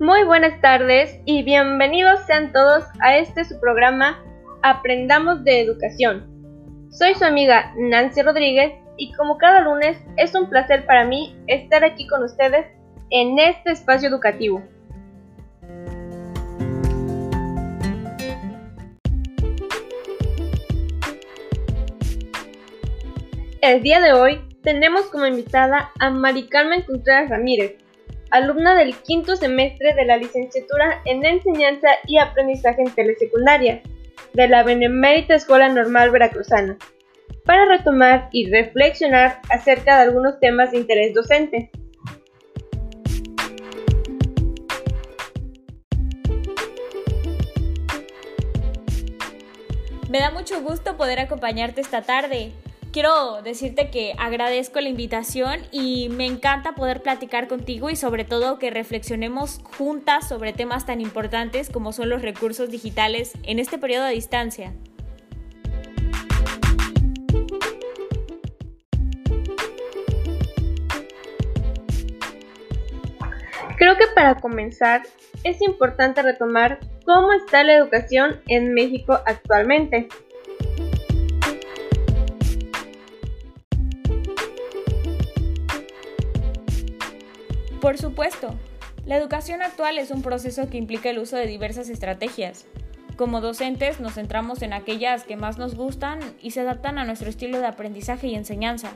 Muy buenas tardes y bienvenidos sean todos a este su programa Aprendamos de Educación. Soy su amiga Nancy Rodríguez y como cada lunes es un placer para mí estar aquí con ustedes en este espacio educativo. El día de hoy tenemos como invitada a Mari Carmen Contreras Ramírez, alumna del quinto semestre de la licenciatura en Enseñanza y Aprendizaje en Telesecundaria de la Benemérita Escuela Normal Veracruzana, para retomar y reflexionar acerca de algunos temas de interés docente. Me da mucho gusto poder acompañarte esta tarde quiero decirte que agradezco la invitación y me encanta poder platicar contigo y sobre todo que reflexionemos juntas sobre temas tan importantes como son los recursos digitales en este periodo de distancia. Creo que para comenzar es importante retomar cómo está la educación en México actualmente. Por supuesto, la educación actual es un proceso que implica el uso de diversas estrategias. Como docentes nos centramos en aquellas que más nos gustan y se adaptan a nuestro estilo de aprendizaje y enseñanza.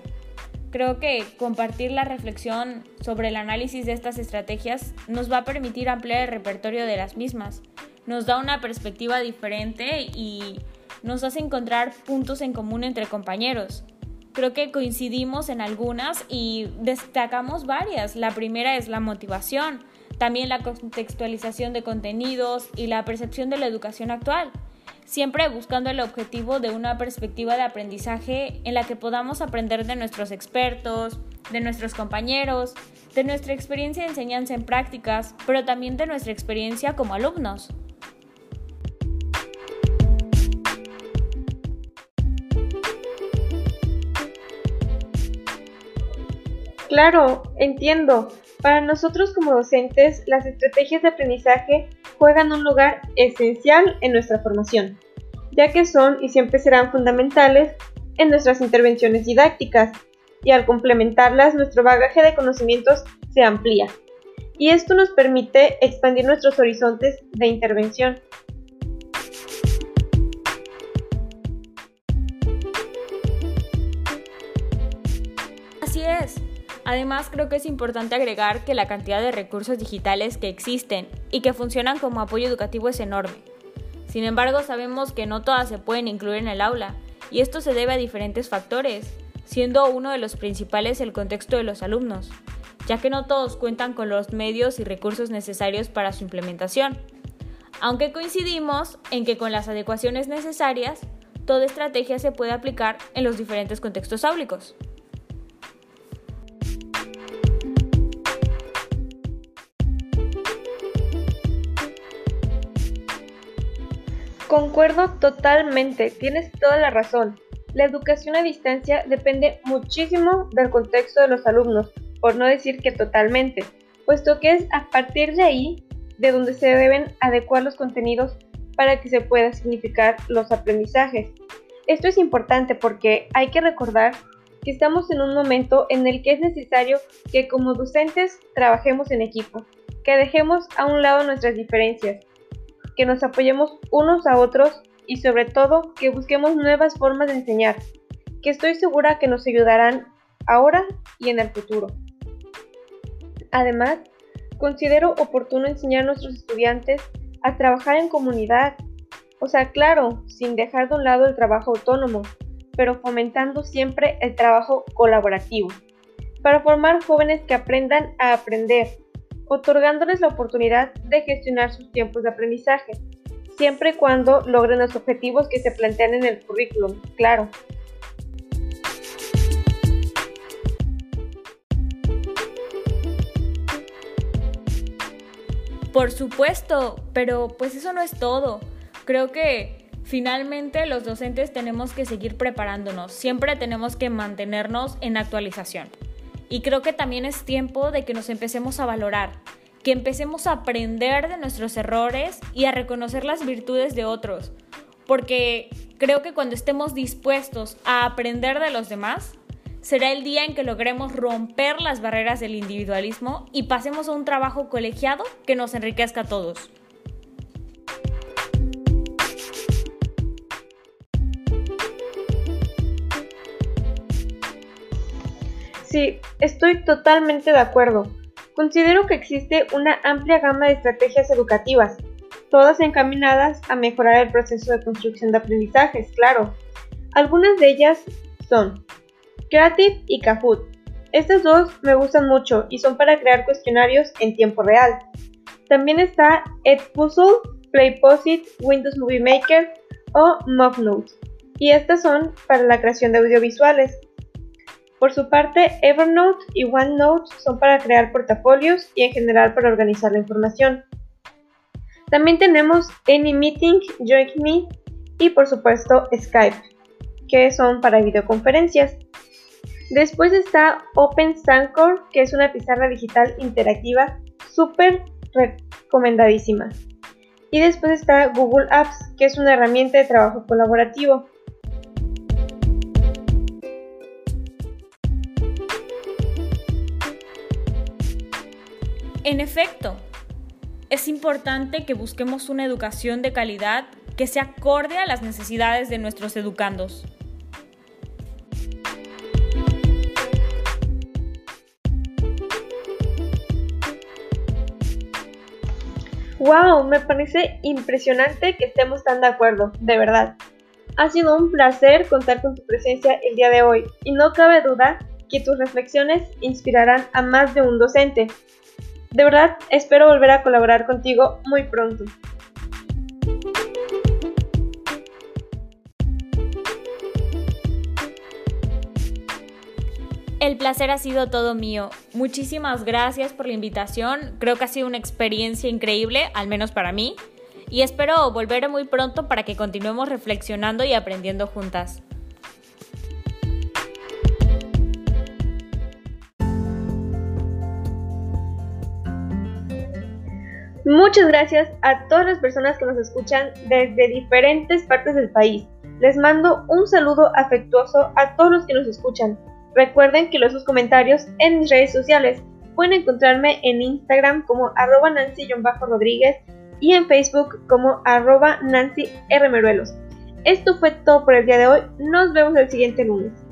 Creo que compartir la reflexión sobre el análisis de estas estrategias nos va a permitir ampliar el repertorio de las mismas, nos da una perspectiva diferente y nos hace encontrar puntos en común entre compañeros creo que coincidimos en algunas y destacamos varias. La primera es la motivación, también la contextualización de contenidos y la percepción de la educación actual, siempre buscando el objetivo de una perspectiva de aprendizaje en la que podamos aprender de nuestros expertos, de nuestros compañeros, de nuestra experiencia de enseñanza en prácticas, pero también de nuestra experiencia como alumnos. Claro, entiendo. Para nosotros como docentes, las estrategias de aprendizaje juegan un lugar esencial en nuestra formación, ya que son y siempre serán fundamentales en nuestras intervenciones didácticas, y al complementarlas nuestro bagaje de conocimientos se amplía. Y esto nos permite expandir nuestros horizontes de intervención. Además, creo que es importante agregar que la cantidad de recursos digitales que existen y que funcionan como apoyo educativo es enorme. Sin embargo, sabemos que no todas se pueden incluir en el aula, y esto se debe a diferentes factores, siendo uno de los principales el contexto de los alumnos, ya que no todos cuentan con los medios y recursos necesarios para su implementación. Aunque coincidimos en que con las adecuaciones necesarias, toda estrategia se puede aplicar en los diferentes contextos áulicos. Concuerdo totalmente, tienes toda la razón. La educación a distancia depende muchísimo del contexto de los alumnos, por no decir que totalmente, puesto que es a partir de ahí de donde se deben adecuar los contenidos para que se pueda significar los aprendizajes. Esto es importante porque hay que recordar que estamos en un momento en el que es necesario que como docentes trabajemos en equipo, que dejemos a un lado nuestras diferencias que nos apoyemos unos a otros y sobre todo que busquemos nuevas formas de enseñar, que estoy segura que nos ayudarán ahora y en el futuro. Además, considero oportuno enseñar a nuestros estudiantes a trabajar en comunidad, o sea, claro, sin dejar de un lado el trabajo autónomo, pero fomentando siempre el trabajo colaborativo, para formar jóvenes que aprendan a aprender, otorgándoles la oportunidad de gestionar sus tiempos de aprendizaje, siempre y cuando logren los objetivos que se plantean en el currículum, claro. Por supuesto, pero pues eso no es todo. Creo que finalmente los docentes tenemos que seguir preparándonos, siempre tenemos que mantenernos en actualización. Y creo que también es tiempo de que nos empecemos a valorar, que empecemos a aprender de nuestros errores y a reconocer las virtudes de otros, porque creo que cuando estemos dispuestos a aprender de los demás, será el día en que logremos romper las barreras del individualismo y pasemos a un trabajo colegiado que nos enriquezca a todos. Sí, estoy totalmente de acuerdo. Considero que existe una amplia gama de estrategias educativas, todas encaminadas a mejorar el proceso de construcción de aprendizajes, claro. Algunas de ellas son Creative y Kahoot. Estas dos me gustan mucho y son para crear cuestionarios en tiempo real. También está Edpuzzle, PlayPosit, Windows Movie Maker o MovNote. Y estas son para la creación de audiovisuales. Por su parte, Evernote y OneNote son para crear portafolios y en general para organizar la información. También tenemos AnyMeeting, JoinMe y por supuesto Skype, que son para videoconferencias. Después está Open que es una pizarra digital interactiva súper recomendadísima. Y después está Google Apps, que es una herramienta de trabajo colaborativo. En efecto, es importante que busquemos una educación de calidad que se acorde a las necesidades de nuestros educandos. ¡Wow! Me parece impresionante que estemos tan de acuerdo, de verdad. Ha sido un placer contar con tu presencia el día de hoy y no cabe duda que tus reflexiones inspirarán a más de un docente. De verdad, espero volver a colaborar contigo muy pronto. El placer ha sido todo mío. Muchísimas gracias por la invitación. Creo que ha sido una experiencia increíble, al menos para mí. Y espero volver muy pronto para que continuemos reflexionando y aprendiendo juntas. Muchas gracias a todas las personas que nos escuchan desde diferentes partes del país. Les mando un saludo afectuoso a todos los que nos escuchan. Recuerden que los sus comentarios en mis redes sociales. Pueden encontrarme en Instagram como arroba Nancy-Rodríguez y en Facebook como arroba Nancy. Esto fue todo por el día de hoy. Nos vemos el siguiente lunes.